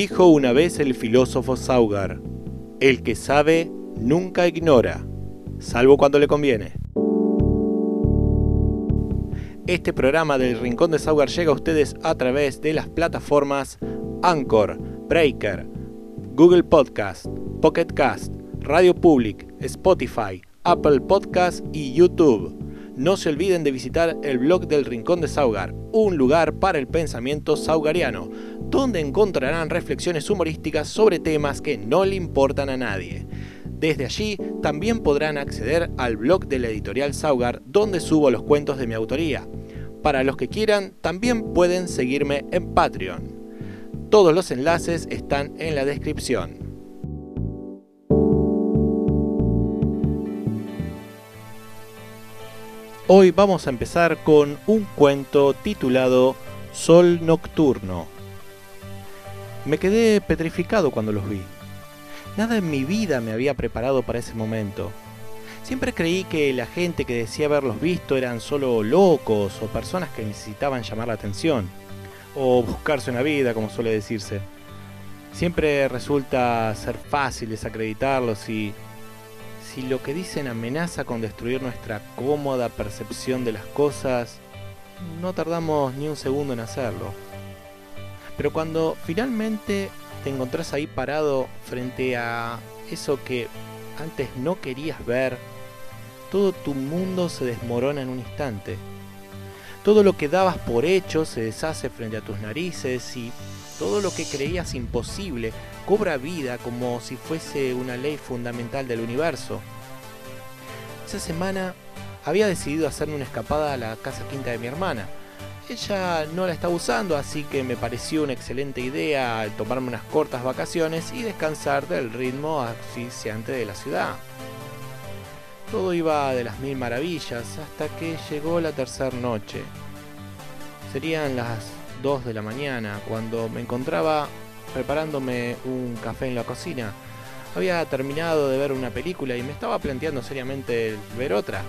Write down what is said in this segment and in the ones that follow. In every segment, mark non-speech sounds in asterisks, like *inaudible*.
Dijo una vez el filósofo Saugar, el que sabe nunca ignora, salvo cuando le conviene. Este programa del Rincón de Saugar llega a ustedes a través de las plataformas Anchor, Breaker, Google Podcast, Pocket Cast, Radio Public, Spotify, Apple Podcast y YouTube. No se olviden de visitar el blog del Rincón de Saugar, un lugar para el pensamiento saugariano, donde encontrarán reflexiones humorísticas sobre temas que no le importan a nadie. Desde allí también podrán acceder al blog de la editorial Saugar, donde subo los cuentos de mi autoría. Para los que quieran, también pueden seguirme en Patreon. Todos los enlaces están en la descripción. Hoy vamos a empezar con un cuento titulado Sol Nocturno. Me quedé petrificado cuando los vi. Nada en mi vida me había preparado para ese momento. Siempre creí que la gente que decía haberlos visto eran solo locos o personas que necesitaban llamar la atención, o buscarse una vida, como suele decirse. Siempre resulta ser fácil desacreditarlos y si lo que dicen amenaza con destruir nuestra cómoda percepción de las cosas, no tardamos ni un segundo en hacerlo. Pero cuando finalmente te encontrás ahí parado frente a eso que antes no querías ver, todo tu mundo se desmorona en un instante. Todo lo que dabas por hecho se deshace frente a tus narices y todo lo que creías imposible cobra vida como si fuese una ley fundamental del universo. Esa semana había decidido hacerme una escapada a la casa quinta de mi hermana. Ella no la estaba usando, así que me pareció una excelente idea tomarme unas cortas vacaciones y descansar del ritmo asfixiante de la ciudad. Todo iba de las mil maravillas hasta que llegó la tercera noche. Serían las 2 de la mañana cuando me encontraba preparándome un café en la cocina. Había terminado de ver una película y me estaba planteando seriamente ver otra.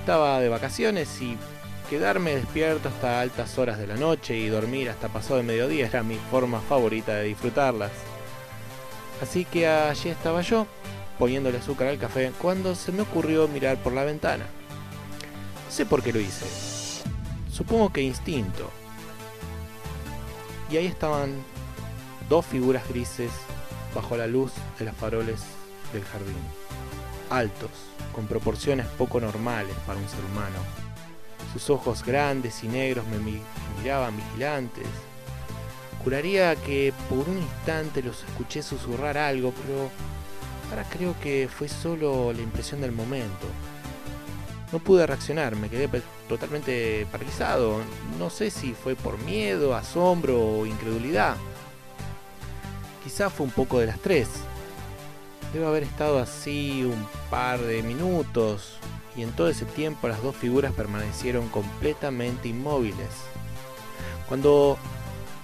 Estaba de vacaciones y quedarme despierto hasta altas horas de la noche y dormir hasta pasado de mediodía era mi forma favorita de disfrutarlas. Así que allí estaba yo, poniéndole azúcar al café, cuando se me ocurrió mirar por la ventana. Sé por qué lo hice. Supongo que instinto. Y ahí estaban dos figuras grises bajo la luz de las faroles del jardín. Altos, con proporciones poco normales para un ser humano. Sus ojos grandes y negros me miraban vigilantes. Juraría que por un instante los escuché susurrar algo, pero ahora creo que fue solo la impresión del momento. No pude reaccionar, me quedé totalmente paralizado. No sé si fue por miedo, asombro o incredulidad. Quizá fue un poco de las tres. Debe haber estado así un par de minutos y en todo ese tiempo las dos figuras permanecieron completamente inmóviles. Cuando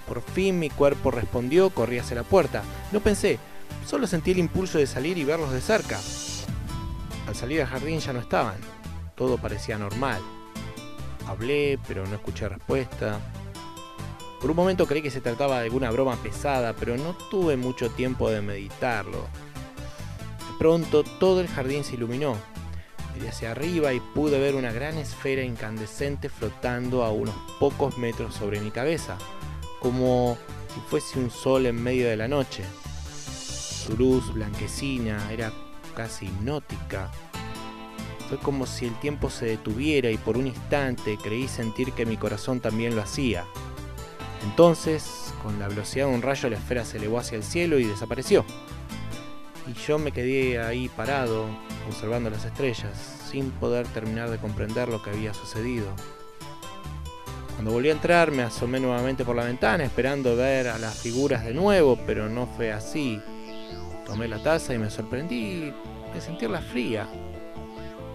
por fin mi cuerpo respondió, corrí hacia la puerta. No pensé, solo sentí el impulso de salir y verlos de cerca. Al salir al jardín ya no estaban. Todo parecía normal. Hablé, pero no escuché respuesta. Por un momento creí que se trataba de alguna broma pesada, pero no tuve mucho tiempo de meditarlo. De pronto todo el jardín se iluminó. Hacia arriba y pude ver una gran esfera incandescente flotando a unos pocos metros sobre mi cabeza, como si fuese un sol en medio de la noche. Su luz blanquecina era casi hipnótica. Fue como si el tiempo se detuviera y por un instante creí sentir que mi corazón también lo hacía. Entonces, con la velocidad de un rayo, la esfera se elevó hacia el cielo y desapareció. Y yo me quedé ahí parado, observando las estrellas, sin poder terminar de comprender lo que había sucedido. Cuando volví a entrar, me asomé nuevamente por la ventana, esperando ver a las figuras de nuevo, pero no fue así. Tomé la taza y me sorprendí de sentirla fría.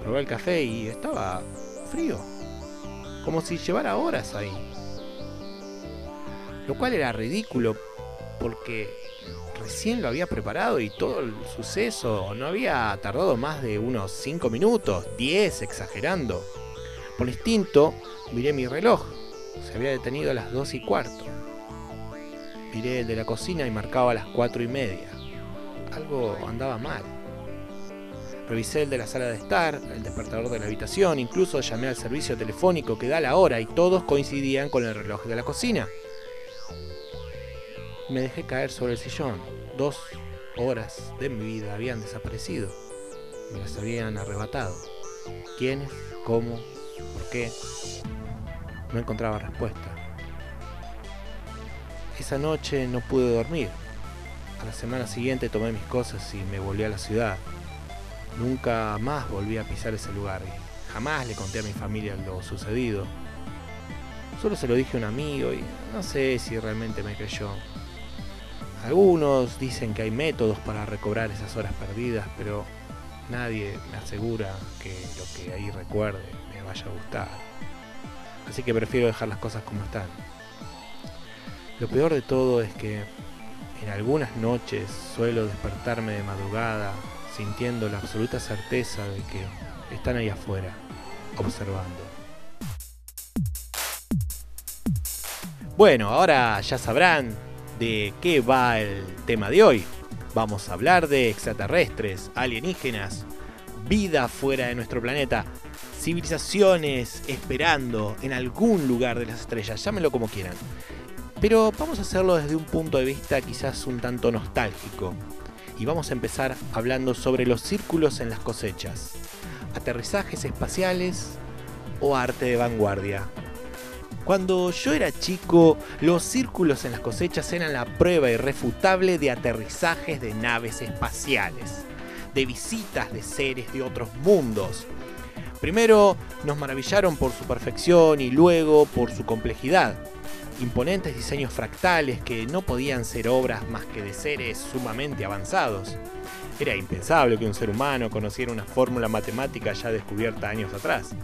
Probé el café y estaba frío, como si llevara horas ahí lo cual era ridículo porque recién lo había preparado y todo el suceso no había tardado más de unos 5 minutos, 10 exagerando. Por instinto miré mi reloj, se había detenido a las 2 y cuarto. Miré el de la cocina y marcaba las cuatro y media. Algo andaba mal. Revisé el de la sala de estar, el despertador de la habitación, incluso llamé al servicio telefónico que da la hora y todos coincidían con el reloj de la cocina. Me dejé caer sobre el sillón. Dos horas de mi vida habían desaparecido. Me las habían arrebatado. ¿Quiénes? ¿Cómo? ¿Por qué? No encontraba respuesta. Esa noche no pude dormir. A la semana siguiente tomé mis cosas y me volví a la ciudad. Nunca más volví a pisar ese lugar y jamás le conté a mi familia lo sucedido. Solo se lo dije a un amigo y no sé si realmente me creyó. Algunos dicen que hay métodos para recobrar esas horas perdidas, pero nadie me asegura que lo que ahí recuerde me vaya a gustar. Así que prefiero dejar las cosas como están. Lo peor de todo es que en algunas noches suelo despertarme de madrugada sintiendo la absoluta certeza de que están ahí afuera, observando. Bueno, ahora ya sabrán de qué va el tema de hoy. Vamos a hablar de extraterrestres, alienígenas, vida fuera de nuestro planeta, civilizaciones esperando en algún lugar de las estrellas, llámenlo como quieran. Pero vamos a hacerlo desde un punto de vista quizás un tanto nostálgico, y vamos a empezar hablando sobre los círculos en las cosechas, aterrizajes espaciales o arte de vanguardia. Cuando yo era chico, los círculos en las cosechas eran la prueba irrefutable de aterrizajes de naves espaciales, de visitas de seres de otros mundos. Primero nos maravillaron por su perfección y luego por su complejidad imponentes diseños fractales que no podían ser obras más que de seres sumamente avanzados. Era impensable que un ser humano conociera una fórmula matemática ya descubierta años atrás.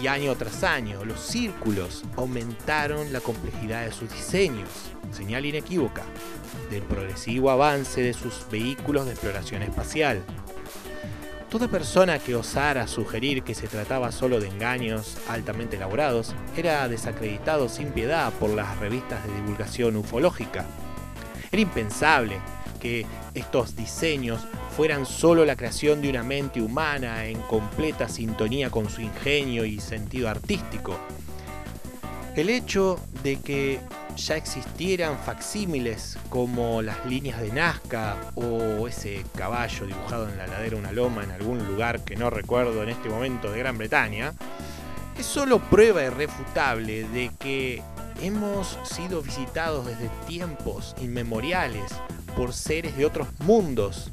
Y año tras año, los círculos aumentaron la complejidad de sus diseños, señal inequívoca, del progresivo avance de sus vehículos de exploración espacial, Toda persona que osara sugerir que se trataba solo de engaños altamente elaborados era desacreditado sin piedad por las revistas de divulgación ufológica. Era impensable que estos diseños fueran solo la creación de una mente humana en completa sintonía con su ingenio y sentido artístico. El hecho de que ya existieran facsímiles como las líneas de Nazca o ese caballo dibujado en la ladera de una loma en algún lugar que no recuerdo en este momento de Gran Bretaña, es solo prueba irrefutable de que hemos sido visitados desde tiempos inmemoriales por seres de otros mundos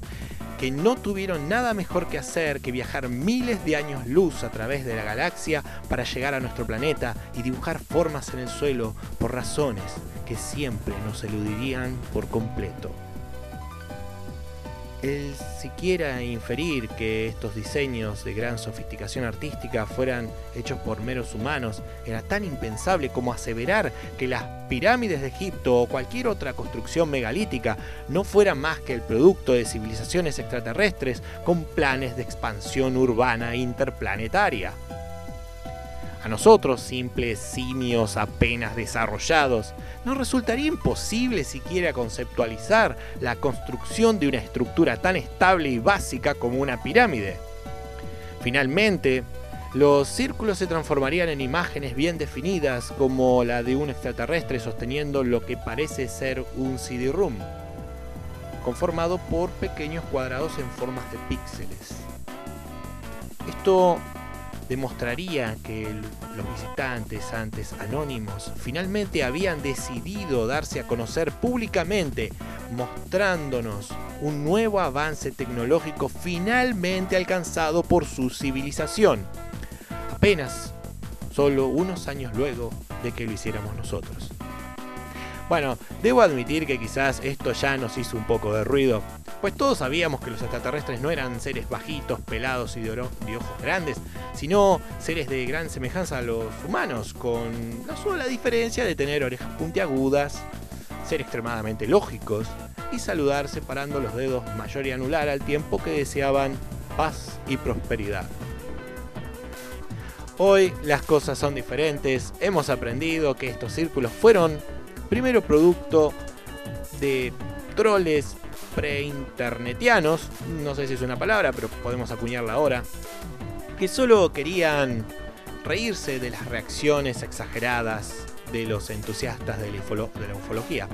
que no tuvieron nada mejor que hacer que viajar miles de años luz a través de la galaxia para llegar a nuestro planeta y dibujar formas en el suelo por razones que siempre nos eludirían por completo. El siquiera inferir que estos diseños de gran sofisticación artística fueran hechos por meros humanos era tan impensable como aseverar que las pirámides de Egipto o cualquier otra construcción megalítica no fueran más que el producto de civilizaciones extraterrestres con planes de expansión urbana interplanetaria. A nosotros, simples simios apenas desarrollados, nos resultaría imposible siquiera conceptualizar la construcción de una estructura tan estable y básica como una pirámide. Finalmente, los círculos se transformarían en imágenes bien definidas como la de un extraterrestre sosteniendo lo que parece ser un CD-ROOM, conformado por pequeños cuadrados en formas de píxeles. Esto demostraría que los visitantes antes anónimos finalmente habían decidido darse a conocer públicamente, mostrándonos un nuevo avance tecnológico finalmente alcanzado por su civilización, apenas solo unos años luego de que lo hiciéramos nosotros. Bueno, debo admitir que quizás esto ya nos hizo un poco de ruido, pues todos sabíamos que los extraterrestres no eran seres bajitos, pelados y de, ojos grandes, sino seres de gran semejanza a los humanos, con la sola diferencia de tener orejas puntiagudas, ser extremadamente lógicos y saludar separando los dedos mayor y anular al tiempo que deseaban paz y prosperidad. Hoy las cosas son diferentes, hemos aprendido que estos círculos fueron primero producto de troles preinternetianos, no sé si es una palabra, pero podemos acuñarla ahora, que solo querían reírse de las reacciones exageradas de los entusiastas de la, ufología.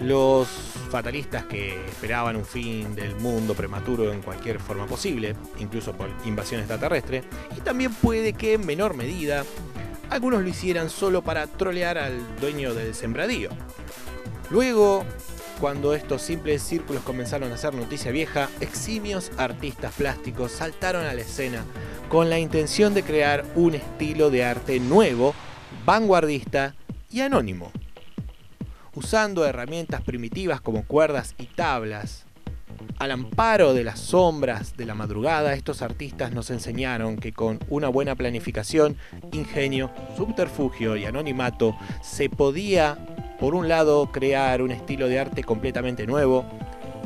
Los fatalistas que esperaban un fin del mundo prematuro en cualquier forma posible, incluso por invasión extraterrestre, y también puede que en menor medida algunos lo hicieran solo para trolear al dueño del sembradío. Luego, cuando estos simples círculos comenzaron a hacer noticia vieja, eximios artistas plásticos saltaron a la escena con la intención de crear un estilo de arte nuevo, vanguardista y anónimo. Usando herramientas primitivas como cuerdas y tablas, al amparo de las sombras de la madrugada, estos artistas nos enseñaron que con una buena planificación, ingenio, subterfugio y anonimato se podía por un lado crear un estilo de arte completamente nuevo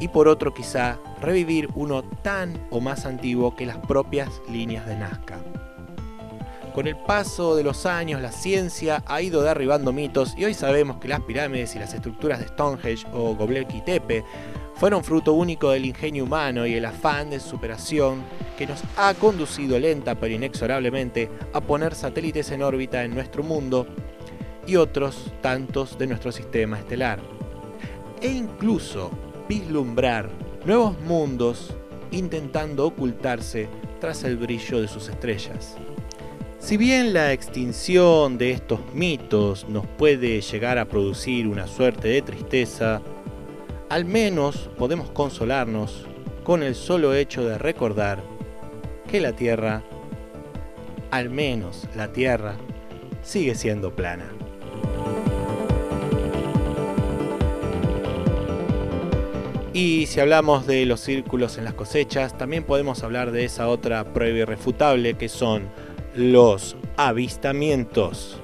y por otro quizá revivir uno tan o más antiguo que las propias líneas de Nazca. Con el paso de los años la ciencia ha ido derribando mitos y hoy sabemos que las pirámides y las estructuras de Stonehenge o Göbekli Tepe fueron fruto único del ingenio humano y el afán de superación que nos ha conducido lenta pero inexorablemente a poner satélites en órbita en nuestro mundo y otros tantos de nuestro sistema estelar. E incluso vislumbrar nuevos mundos intentando ocultarse tras el brillo de sus estrellas. Si bien la extinción de estos mitos nos puede llegar a producir una suerte de tristeza, al menos podemos consolarnos con el solo hecho de recordar que la Tierra, al menos la Tierra, sigue siendo plana. Y si hablamos de los círculos en las cosechas, también podemos hablar de esa otra prueba irrefutable que son los avistamientos.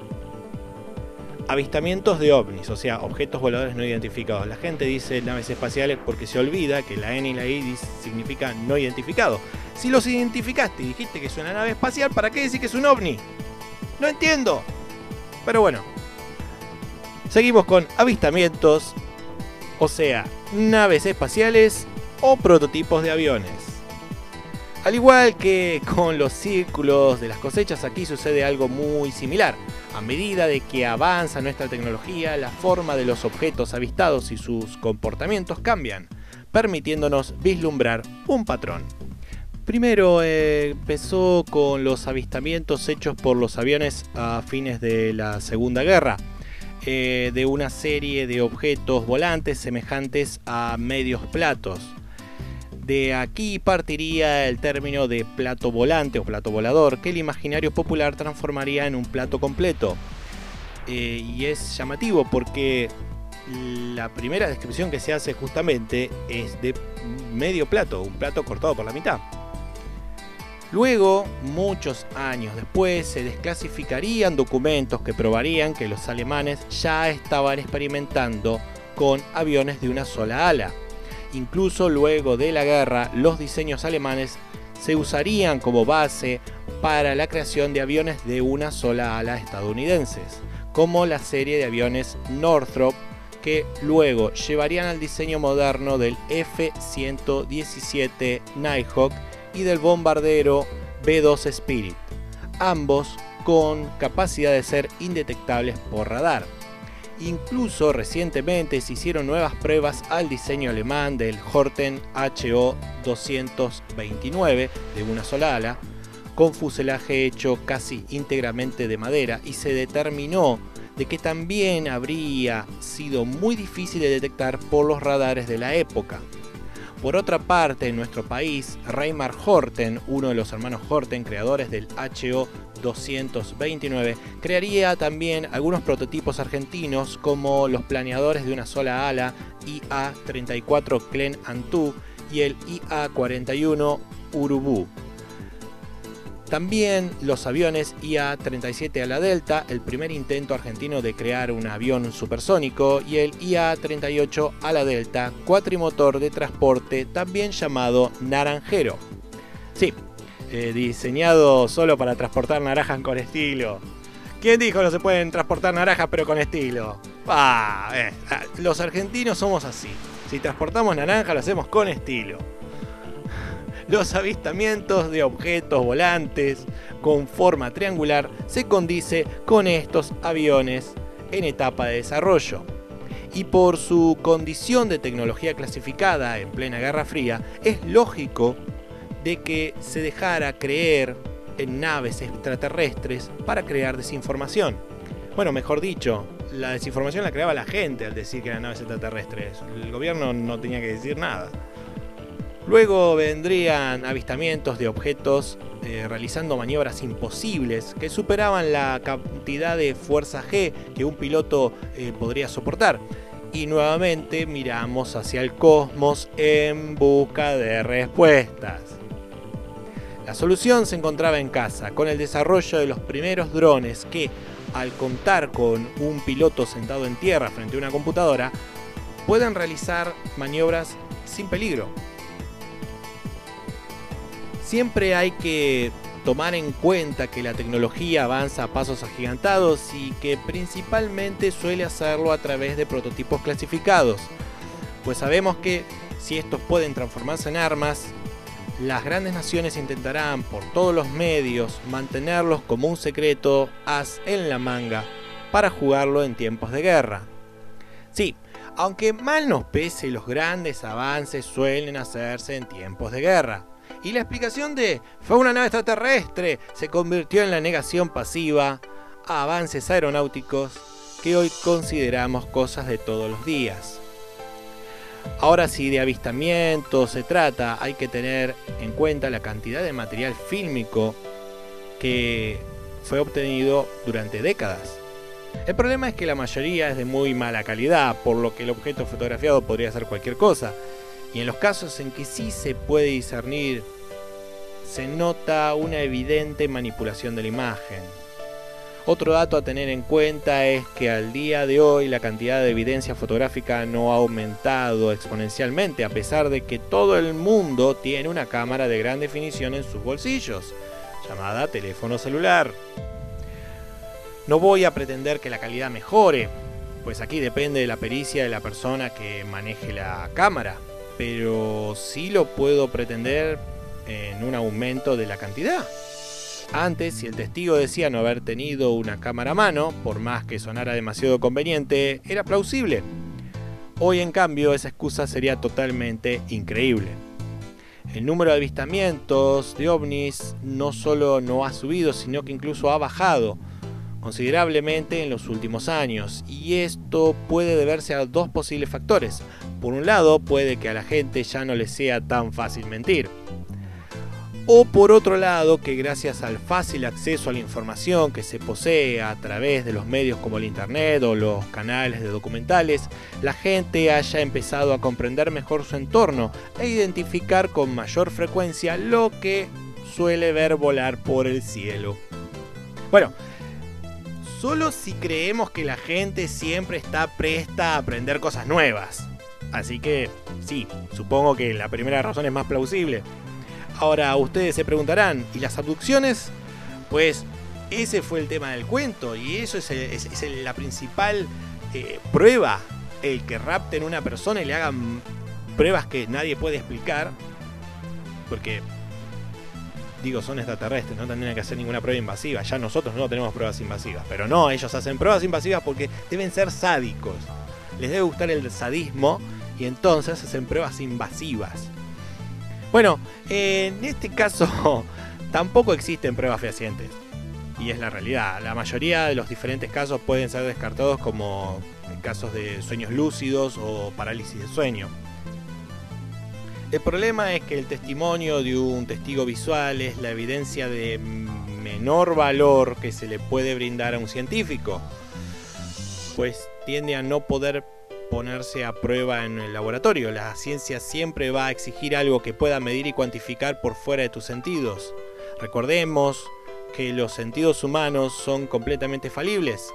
Avistamientos de ovnis, o sea, objetos voladores no identificados. La gente dice naves espaciales porque se olvida que la N y la I significa no identificado. Si los identificaste y dijiste que es una nave espacial, ¿para qué decir que es un ovni? No entiendo. Pero bueno. Seguimos con avistamientos o sea, naves espaciales o prototipos de aviones. Al igual que con los círculos de las cosechas, aquí sucede algo muy similar. A medida de que avanza nuestra tecnología, la forma de los objetos avistados y sus comportamientos cambian, permitiéndonos vislumbrar un patrón. Primero eh, empezó con los avistamientos hechos por los aviones a fines de la Segunda Guerra, eh, de una serie de objetos volantes semejantes a medios platos. De aquí partiría el término de plato volante o plato volador, que el imaginario popular transformaría en un plato completo. Eh, y es llamativo porque la primera descripción que se hace justamente es de medio plato, un plato cortado por la mitad. Luego, muchos años después, se desclasificarían documentos que probarían que los alemanes ya estaban experimentando con aviones de una sola ala. Incluso luego de la guerra, los diseños alemanes se usarían como base para la creación de aviones de una sola ala estadounidenses, como la serie de aviones Northrop que luego llevarían al diseño moderno del F-117 Nighthawk y del bombardero B-2 Spirit, ambos con capacidad de ser indetectables por radar. Incluso recientemente se hicieron nuevas pruebas al diseño alemán del Horten HO 229 de una sola ala, con fuselaje hecho casi íntegramente de madera y se determinó de que también habría sido muy difícil de detectar por los radares de la época. Por otra parte, en nuestro país, Reymar Horten, uno de los hermanos Horten, creadores del HO 229, crearía también algunos prototipos argentinos como los planeadores de una sola ala IA-34 Clen Antu y el IA-41 Urubu. También los aviones IA-37 a la Delta, el primer intento argentino de crear un avión supersónico, y el IA-38 a la Delta, cuatrimotor de transporte, también llamado Naranjero. Sí, eh, diseñado solo para transportar naranjas con estilo. ¿Quién dijo no se pueden transportar naranjas pero con estilo? Ah, eh, los argentinos somos así. Si transportamos naranja lo hacemos con estilo. Los avistamientos de objetos volantes con forma triangular se condice con estos aviones en etapa de desarrollo. Y por su condición de tecnología clasificada en plena Guerra Fría, es lógico de que se dejara creer en naves extraterrestres para crear desinformación. Bueno, mejor dicho, la desinformación la creaba la gente al decir que eran naves extraterrestres. El gobierno no tenía que decir nada. Luego vendrían avistamientos de objetos eh, realizando maniobras imposibles que superaban la cantidad de fuerza G que un piloto eh, podría soportar. Y nuevamente miramos hacia el cosmos en busca de respuestas. La solución se encontraba en casa, con el desarrollo de los primeros drones que, al contar con un piloto sentado en tierra frente a una computadora, pueden realizar maniobras sin peligro. Siempre hay que tomar en cuenta que la tecnología avanza a pasos agigantados y que principalmente suele hacerlo a través de prototipos clasificados, pues sabemos que si estos pueden transformarse en armas, las grandes naciones intentarán por todos los medios mantenerlos como un secreto as en la manga para jugarlo en tiempos de guerra. Sí, aunque mal nos pese, los grandes avances suelen hacerse en tiempos de guerra. Y la explicación de fue una nave extraterrestre se convirtió en la negación pasiva a avances aeronáuticos que hoy consideramos cosas de todos los días. Ahora si de avistamiento se trata, hay que tener en cuenta la cantidad de material fílmico que fue obtenido durante décadas. El problema es que la mayoría es de muy mala calidad, por lo que el objeto fotografiado podría ser cualquier cosa. Y en los casos en que sí se puede discernir, se nota una evidente manipulación de la imagen. Otro dato a tener en cuenta es que al día de hoy la cantidad de evidencia fotográfica no ha aumentado exponencialmente, a pesar de que todo el mundo tiene una cámara de gran definición en sus bolsillos, llamada teléfono celular. No voy a pretender que la calidad mejore, pues aquí depende de la pericia de la persona que maneje la cámara, pero sí lo puedo pretender en un aumento de la cantidad. Antes, si el testigo decía no haber tenido una cámara a mano, por más que sonara demasiado conveniente, era plausible. Hoy, en cambio, esa excusa sería totalmente increíble. El número de avistamientos de ovnis no solo no ha subido, sino que incluso ha bajado considerablemente en los últimos años. Y esto puede deberse a dos posibles factores. Por un lado, puede que a la gente ya no le sea tan fácil mentir. O por otro lado, que gracias al fácil acceso a la información que se posee a través de los medios como el Internet o los canales de documentales, la gente haya empezado a comprender mejor su entorno e identificar con mayor frecuencia lo que suele ver volar por el cielo. Bueno, solo si creemos que la gente siempre está presta a aprender cosas nuevas. Así que sí, supongo que la primera razón es más plausible. Ahora ustedes se preguntarán, ¿y las abducciones? Pues ese fue el tema del cuento y eso es, la principal eh, prueba. El que rapten una persona y le hagan pruebas que nadie puede explicar. Porque, digo, son extraterrestres, no tendrían que hacer ninguna prueba invasiva. Ya nosotros no tenemos pruebas invasivas. Pero no, ellos hacen pruebas invasivas porque deben ser sádicos. Les debe gustar el sadismo y entonces hacen pruebas invasivas. Bueno, en este caso *laughs* tampoco existen pruebas fehacientes. Y es la realidad. La mayoría de los diferentes casos pueden ser descartados como casos de sueños lúcidos o parálisis de sueño. El problema es que el testimonio de un testigo visual es la evidencia de menor valor que se le puede brindar a un científico, pues tiende a no poder ponerse a prueba en el laboratorio. La ciencia siempre va a exigir algo que pueda medir y cuantificar por fuera de tus sentidos. Recordemos que los sentidos humanos son completamente falibles.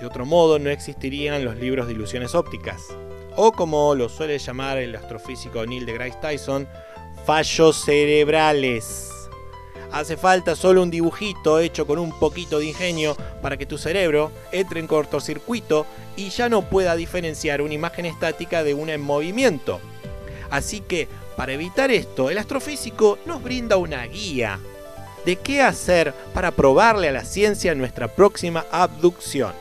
De otro modo no existirían los libros de ilusiones ópticas. O como lo suele llamar el astrofísico Neil deGrasse Tyson, fallos cerebrales. Hace falta solo un dibujito hecho con un poquito de ingenio para que tu cerebro entre en cortocircuito y ya no pueda diferenciar una imagen estática de una en movimiento. Así que, para evitar esto, el astrofísico nos brinda una guía de qué hacer para probarle a la ciencia nuestra próxima abducción.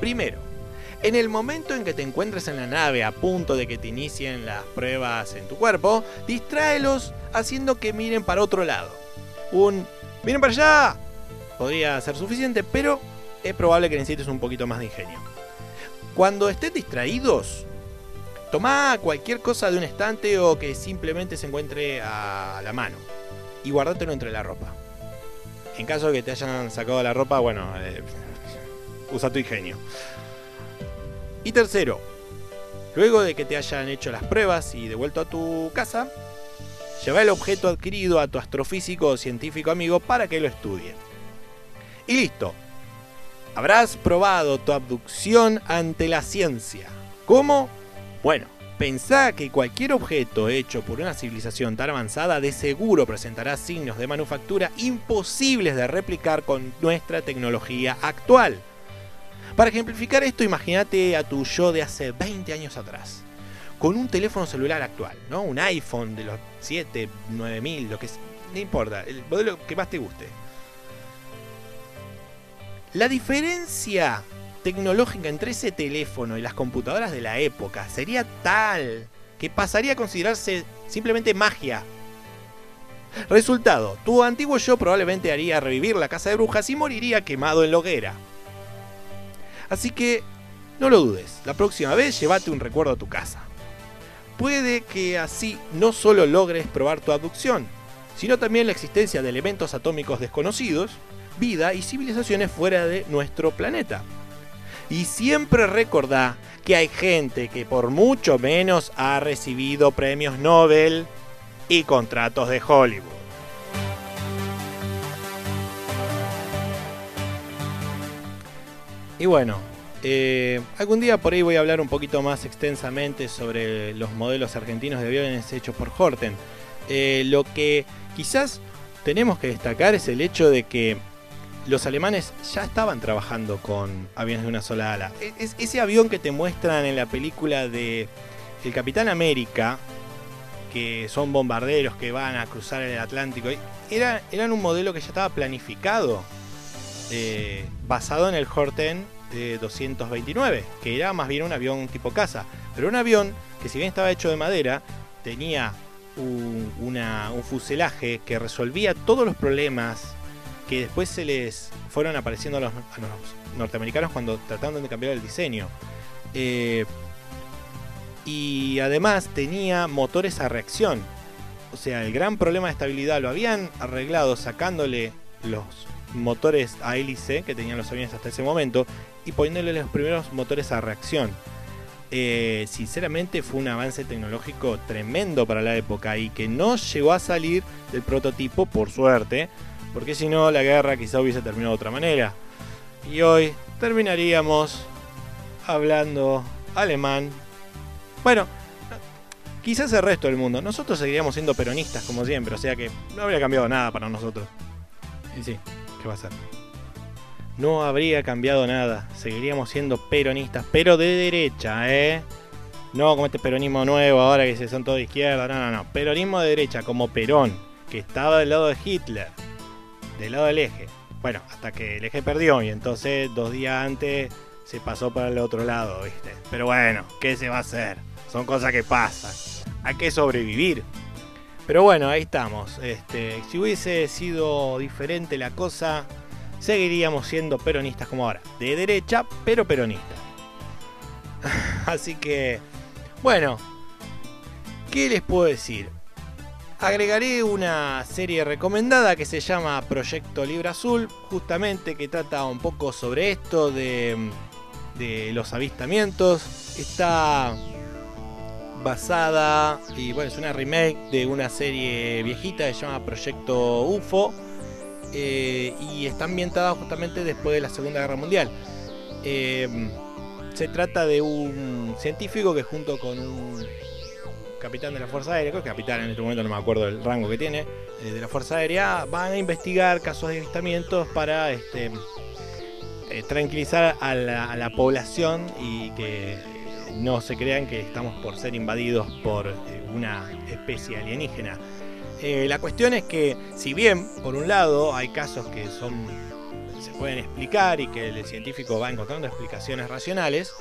Primero, en el momento en que te encuentres en la nave a punto de que te inicien las pruebas en tu cuerpo, distráelos haciendo que miren para otro lado. Un miren para allá podría ser suficiente, pero es probable que necesites un poquito más de ingenio. Cuando estés distraídos, toma cualquier cosa de un estante o que simplemente se encuentre a la mano y guardátelo entre la ropa. En caso de que te hayan sacado la ropa, bueno, eh, usa tu ingenio. Y tercero, luego de que te hayan hecho las pruebas y devuelto a tu casa, lleva el objeto adquirido a tu astrofísico o científico amigo para que lo estudie. Y listo. Habrás probado tu abducción ante la ciencia. ¿Cómo? Bueno, pensá que cualquier objeto hecho por una civilización tan avanzada de seguro presentará signos de manufactura imposibles de replicar con nuestra tecnología actual. Para ejemplificar esto, imagínate a tu yo de hace 20 años atrás, con un teléfono celular actual, ¿no? Un iPhone de los 7, 9000, lo que es, no importa, el modelo que más te guste. La diferencia tecnológica entre ese teléfono y las computadoras de la época sería tal que pasaría a considerarse simplemente magia. Resultado, tu antiguo yo probablemente haría revivir la casa de brujas y moriría quemado en la hoguera. Así que no lo dudes, la próxima vez llévate un recuerdo a tu casa. Puede que así no solo logres probar tu abducción, sino también la existencia de elementos atómicos desconocidos, vida y civilizaciones fuera de nuestro planeta. Y siempre recordá que hay gente que por mucho menos ha recibido premios Nobel y contratos de Hollywood. Y bueno, eh, algún día por ahí voy a hablar un poquito más extensamente sobre los modelos argentinos de aviones hechos por Horten. Eh, lo que quizás tenemos que destacar es el hecho de que los alemanes ya estaban trabajando con aviones de una sola ala. E-, es, ese avión que te muestran en la película de El Capitán América, que son bombarderos que van a cruzar el Atlántico, era, eran un modelo que ya estaba planificado, eh, basado en el Horten de 229, que era más bien un avión tipo casa, pero un avión que si bien estaba hecho de madera, tenía un, un fuselaje que resolvía todos los problemas que después se les fueron apareciendo a los, norteamericanos cuando trataron de cambiar el diseño. Eh, y además tenía motores a reacción. O sea, el gran problema de estabilidad lo habían arreglado sacándole los motores a hélice que tenían los aviones hasta ese momento y poniéndole los primeros motores a reacción. Eh, sinceramente fue un avance tecnológico tremendo para la época y que no llegó a salir del prototipo por suerte, porque si no la guerra quizá hubiese terminado de otra manera. Y hoy terminaríamos hablando alemán. Bueno, quizás el resto del mundo. Nosotros seguiríamos siendo peronistas como siempre, o sea que no habría cambiado nada para nosotros. Y sí, ¿qué va a ser? No habría cambiado nada. Seguiríamos siendo peronistas, pero de derecha, ¿eh? No como este peronismo nuevo ahora que se son todos de izquierda. No, no, no. Peronismo de derecha, como Perón, que estaba del lado de Hitler del lado del eje. Bueno, hasta que el eje perdió y entonces dos días antes se pasó para el otro lado, ¿viste? Pero bueno, ¿qué se va a hacer? Son cosas que pasan. Hay que sobrevivir. Pero bueno, ahí estamos. Este, si hubiese sido diferente la cosa, seguiríamos siendo peronistas como ahora. De derecha, pero peronistas. *laughs* Así que, bueno, ¿qué les puedo decir? agregaré una serie recomendada que se llama Proyecto Libra Azul, justamente que trata un poco sobre esto de, los avistamientos. Está basada, y bueno, es una remake de una serie viejita que se llama Proyecto UFO. Eh, y está ambientada justamente después de la Segunda Guerra Mundial. Eh, se trata de un científico que junto con un capitán de la Fuerza Aérea, creo capitán en este momento no me acuerdo del rango que tiene, eh, de la Fuerza Aérea van a investigar casos de avistamientos para este, tranquilizar a la, población y que no se crean que estamos por ser invadidos por una especie alienígena. La cuestión es que si bien por un lado hay casos que son se pueden explicar y que el científico va encontrando explicaciones racionales,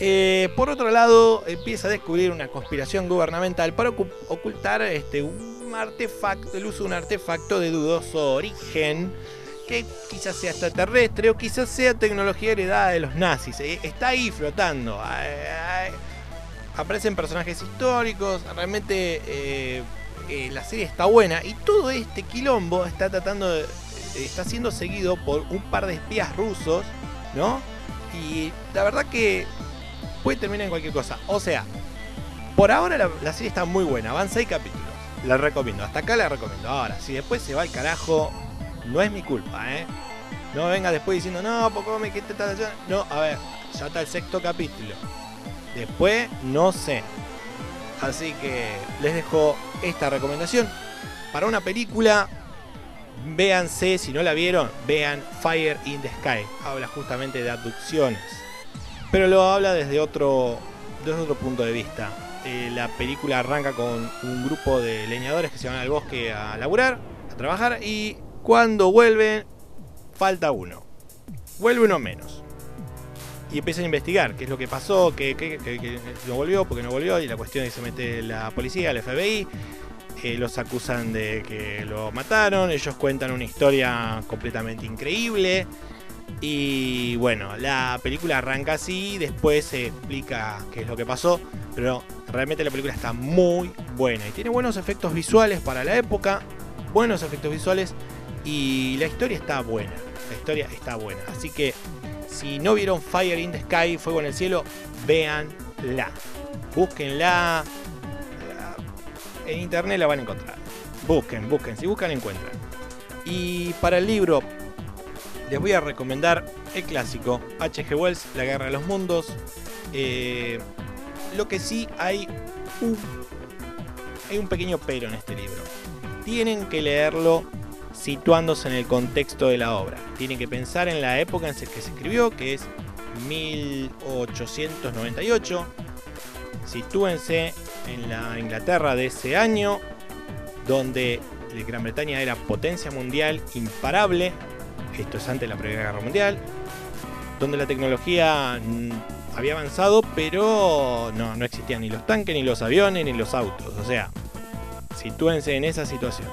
eh, por otro lado, empieza a descubrir una conspiración gubernamental para ocultar este, un artefacto, el uso de un artefacto de dudoso origen, que quizás sea extraterrestre o quizás sea tecnología heredada de los nazis. Eh, está ahí flotando. Aparecen personajes históricos, realmente eh, la serie está buena y todo este quilombo está tratando de, está siendo seguido por un par de espías rusos, ¿no? Y la verdad que puede terminar en cualquier cosa. O sea, por ahora la, serie está muy buena, van 6 capítulos. La recomiendo, hasta acá la recomiendo. Ahora, si después se va al carajo, no es mi culpa, ¿eh? No venga después diciendo, no, poco me quité tal No, a ver, ya está el sexto capítulo. Después, no sé. Así que les dejo esta recomendación. Para una película, véanse, si no la vieron, vean Fire in the Sky. Habla justamente de abducciones pero lo habla desde otro, desde otro punto de vista. Eh, la película arranca con un grupo de leñadores que se van al bosque a laburar, a trabajar, y cuando vuelven, falta uno. Vuelve uno menos. Y empiezan a investigar qué es lo que pasó, qué, no volvió, porque no volvió, y la cuestión es que se mete la policía, el FBI, eh, los acusan de que lo mataron, ellos cuentan una historia completamente increíble. Y bueno, la película arranca así, después se explica qué es lo que pasó, pero realmente la película está muy buena y tiene buenos efectos visuales para la época, buenos efectos visuales y la historia está buena, la historia está buena. Así que si no vieron Fire in the Sky, Fuego en el Cielo, véanla, búsquenla, en internet la van a encontrar. Busquen, busquen, si buscan encuentran. Y para el libro les voy a recomendar el clásico H.G. Wells, La Guerra de los Mundos. Eh, lo que sí hay un, hay un pequeño pero en este libro. Tienen que leerlo situándose en el contexto de la obra. Tienen que pensar en la época en que se escribió, que es 1898. Sitúense en la Inglaterra de ese año, donde Gran Bretaña era potencia mundial imparable esto es antes de la Primera Guerra Mundial, donde la tecnología mm, había avanzado, pero no, no existían ni los tanques, ni los aviones, ni los autos. O sea, sitúense en esa situación.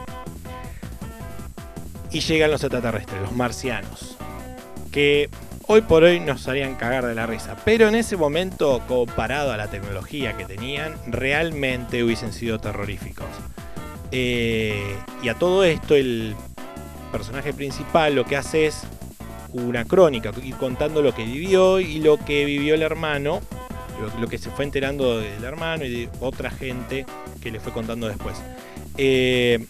Y llegan los extraterrestres, los marcianos, que hoy por hoy nos harían cagar de la risa. Pero en ese momento, comparado a la tecnología que tenían, realmente hubiesen sido terroríficos. Eh, y a todo esto, el personaje principal lo que hace es una crónica, ir contando lo que vivió y lo que vivió el hermano, lo, que se fue enterando del hermano y de otra gente que le fue contando después. Eh,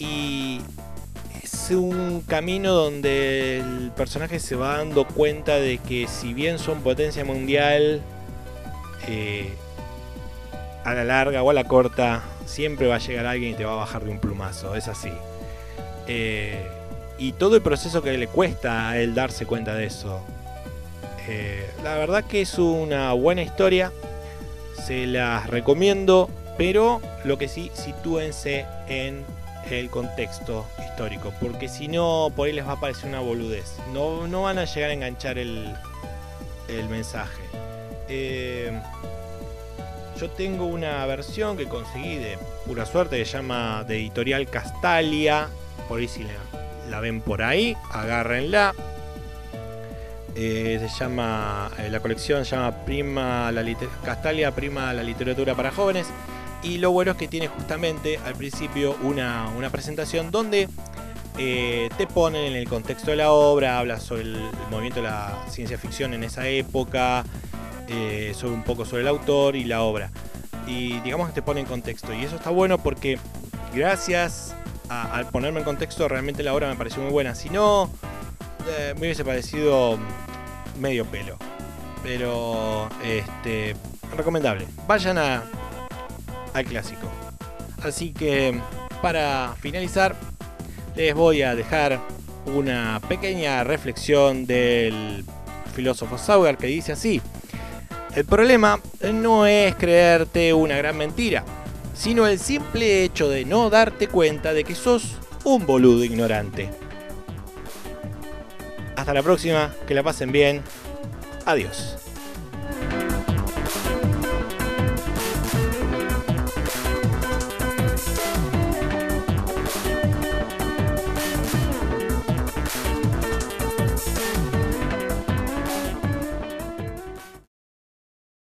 y un camino donde el personaje se va dando cuenta de que si bien son potencia mundial, eh, a la larga o a la corta, siempre va a llegar alguien y te va a bajar de un plumazo. Es así. Eh, y todo el proceso que le cuesta a él darse cuenta de eso. Eh, la verdad que es una buena historia, se las recomiendo, pero lo que sí, sitúense en el contexto histórico, porque si no, por ahí les va a parecer una boludez. No, no van a llegar a enganchar el, el mensaje. Eh, yo tengo una versión que conseguí de pura suerte que se llama de editorial Castalia por ahí si la, ven por ahí, agárrenla. Eh, se llama, eh, la colección se llama Prima la Castalia Prima la literatura para jóvenes. Y lo bueno es que tiene justamente al principio una, presentación donde eh, te ponen en el contexto de la obra, habla sobre el, movimiento de la ciencia ficción en esa época, sobre un poco sobre el autor y la obra. Y digamos que te pone en contexto. Y eso está bueno porque gracias al ponerme en contexto, realmente la obra me pareció muy buena. Si no, eh, me hubiese parecido medio pelo. Pero, este, recomendable. Vayan a, clásico. Así que, para finalizar, les voy a dejar una pequeña reflexión del filósofo Sauer que dice así, el problema no es creerte una gran mentira, sino el simple hecho de no darte cuenta de que sos un boludo ignorante. Hasta la próxima, que la pasen bien. Adiós.